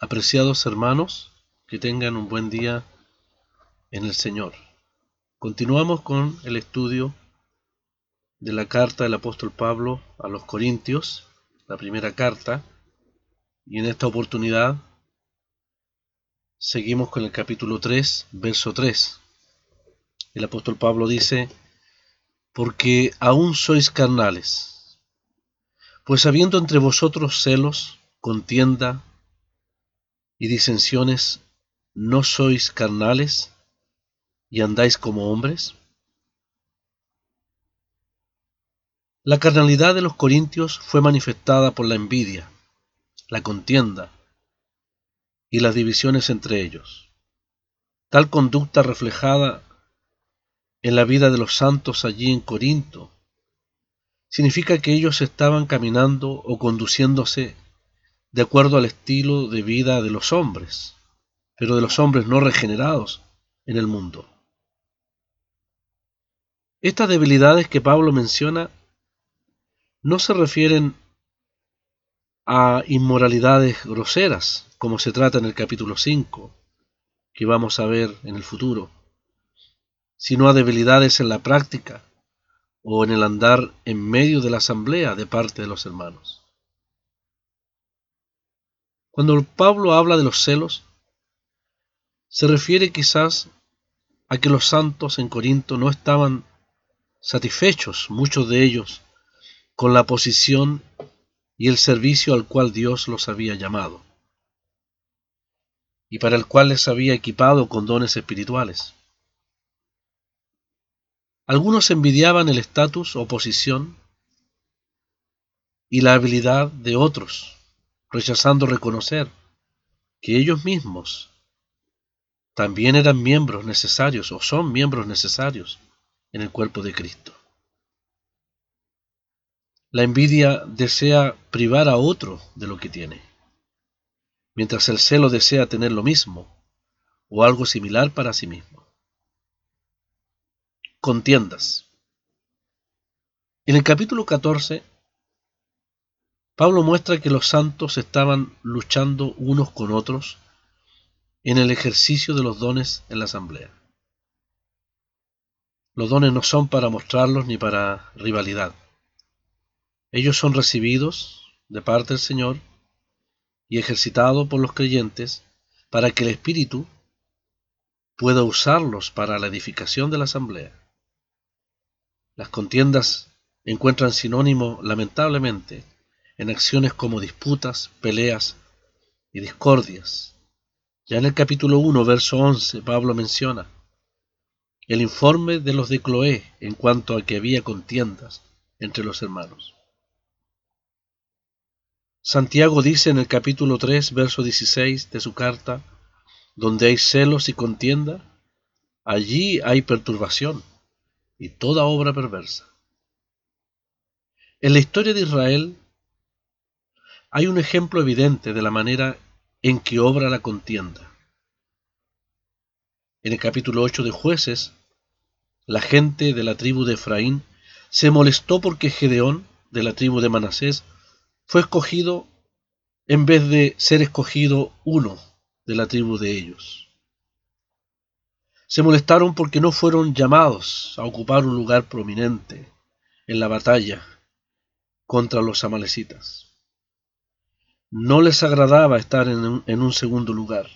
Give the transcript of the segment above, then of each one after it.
Apreciados hermanos, que tengan un buen día en el Señor. Continuamos con el estudio de la carta del apóstol Pablo a los Corintios, la primera carta, y en esta oportunidad seguimos con el capítulo 3, verso 3. El apóstol Pablo dice, porque aún sois carnales, pues habiendo entre vosotros celos, contienda, y disensiones, ¿no sois carnales y andáis como hombres? La carnalidad de los corintios fue manifestada por la envidia, la contienda y las divisiones entre ellos. Tal conducta reflejada en la vida de los santos allí en Corinto significa que ellos estaban caminando o conduciéndose de acuerdo al estilo de vida de los hombres, pero de los hombres no regenerados en el mundo. Estas debilidades que Pablo menciona no se refieren a inmoralidades groseras, como se trata en el capítulo 5, que vamos a ver en el futuro, sino a debilidades en la práctica o en el andar en medio de la asamblea de parte de los hermanos. Cuando Pablo habla de los celos, se refiere quizás a que los santos en Corinto no estaban satisfechos, muchos de ellos, con la posición y el servicio al cual Dios los había llamado, y para el cual les había equipado con dones espirituales. Algunos envidiaban el estatus o posición y la habilidad de otros rechazando reconocer que ellos mismos también eran miembros necesarios o son miembros necesarios en el cuerpo de Cristo. La envidia desea privar a otro de lo que tiene, mientras el celo desea tener lo mismo o algo similar para sí mismo. Contiendas. En el capítulo 14 Pablo muestra que los santos estaban luchando unos con otros en el ejercicio de los dones en la asamblea. Los dones no son para mostrarlos ni para rivalidad. Ellos son recibidos de parte del Señor y ejercitados por los creyentes para que el Espíritu pueda usarlos para la edificación de la asamblea. Las contiendas encuentran sinónimo, lamentablemente, en acciones como disputas, peleas y discordias. Ya en el capítulo 1, verso 11, Pablo menciona el informe de los de Cloé en cuanto a que había contiendas entre los hermanos. Santiago dice en el capítulo 3, verso 16 de su carta, donde hay celos y contienda, allí hay perturbación y toda obra perversa. En la historia de Israel hay un ejemplo evidente de la manera en que obra la contienda. En el capítulo 8 de jueces, la gente de la tribu de Efraín se molestó porque Gedeón, de la tribu de Manasés, fue escogido en vez de ser escogido uno de la tribu de ellos. Se molestaron porque no fueron llamados a ocupar un lugar prominente en la batalla contra los amalecitas no les agradaba estar en un, segundo lugar.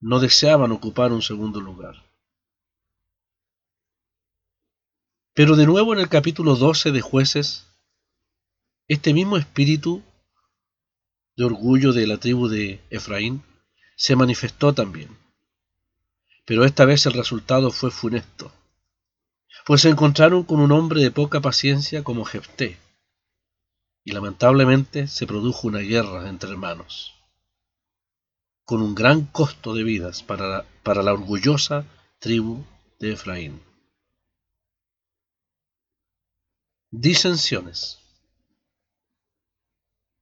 No deseaban ocupar un segundo lugar. Pero de nuevo en el capítulo 12 de jueces, este mismo espíritu de orgullo de la tribu de Efraín se manifestó también. Pero esta vez el resultado fue funesto, pues se encontraron con un hombre de poca paciencia como Jefté, y lamentablemente se produjo una guerra entre hermanos, con un gran costo de vidas para la, para la orgullosa tribu de Efraín. Disensiones.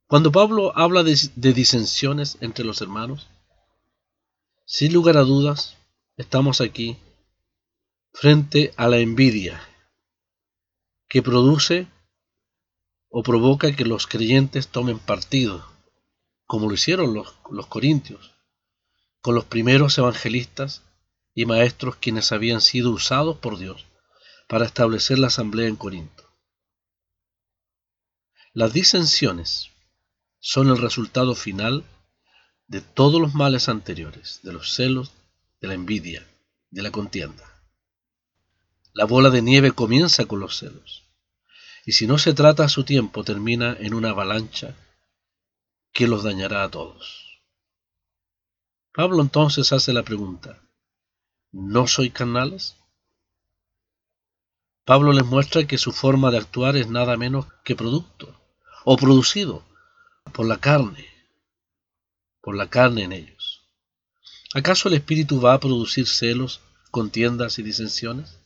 Cuando Pablo habla de, de disensiones entre los hermanos, sin lugar a dudas, estamos aquí frente a la envidia que produce o provoca que los creyentes tomen partido como lo hicieron los, los corintios, con los primeros evangelistas y maestros quienes habían sido usados por Dios para establecer la asamblea en Corinto. Las disensiones son el resultado final de todos los males anteriores, de los celos, de la envidia, de la contienda. La bola de nieve comienza con los celos, y si no se trata a su tiempo termina en una avalancha que los dañará a todos. Pablo entonces hace la pregunta, ¿no soy carnales? Pablo les muestra que su forma de actuar es nada menos que producto o producido por la carne, por la carne en ellos. ¿Acaso el Espíritu va a producir celos, contiendas y disensiones?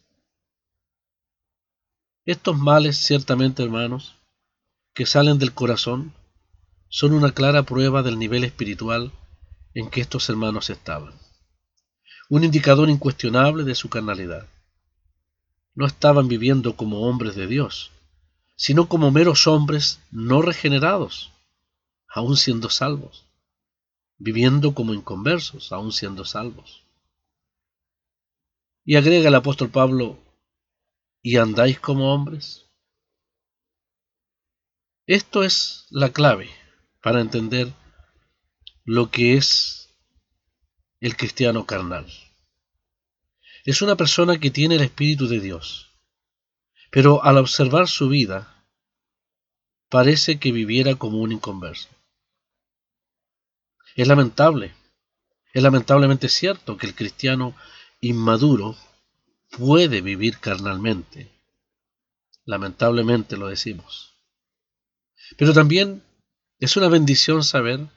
Estos males, ciertamente, hermanos, que salen del corazón, son una clara prueba del nivel espiritual en que estos hermanos estaban. Un indicador incuestionable de su carnalidad. No estaban viviendo como hombres de Dios, sino como meros hombres no regenerados, aún siendo salvos, viviendo como inconversos, aún siendo salvos. Y agrega el apóstol Pablo, ¿y andáis como hombres? Esto es la clave para entender lo que es el cristiano carnal. Es una persona que tiene el Espíritu de Dios, pero al observar su vida, parece que viviera como un inconverso. Es lamentable, es lamentablemente cierto que el cristiano inmaduro puede vivir carnalmente. Lamentablemente lo decimos. Pero también es una bendición saber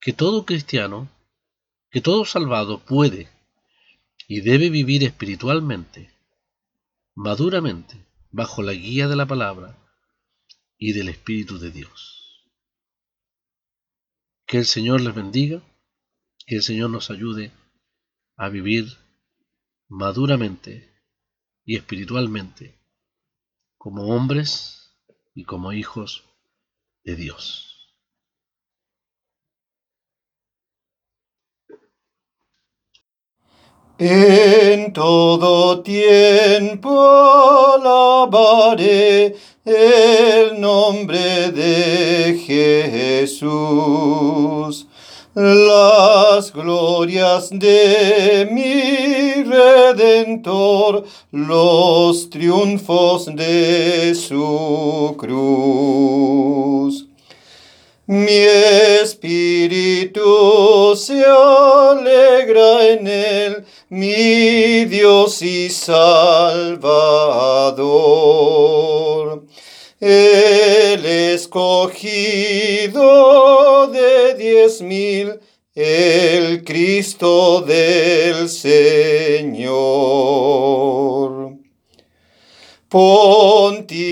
que todo cristiano, que todo salvado puede y debe vivir espiritualmente, maduramente, bajo la guía de la palabra y del Espíritu de Dios. Que el Señor les bendiga, que el Señor nos ayude a vivir maduramente y espiritualmente como hombres y como hijos de Dios. En todo tiempo alabaré el nombre de Jesús. Las glorias de mi Redentor, los triunfos de su cruz. Mi espíritu se alegra en él, mi Dios y Salvador. El escogido de diez mil, el Cristo del Señor. Pontífice,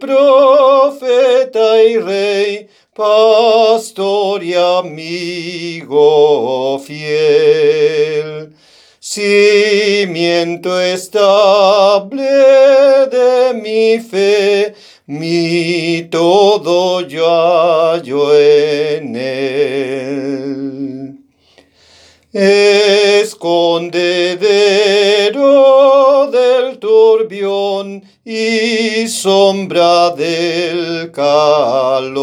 profeta y rey, pastor y amigo fiel, cimiento estable de mi fe, mi todo yo hallo en él. Escondedero del turbión y sombra del calor,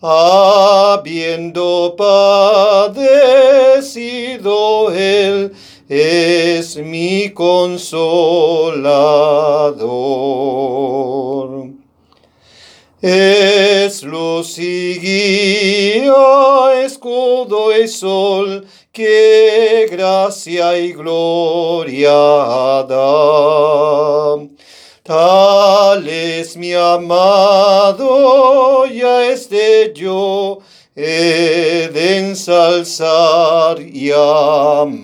habiendo él, es mi consolador. Es luz y guía, escudo y sol, que gracia y gloria da. Tal es mi amado, ya este yo, he de ensalzar y amar.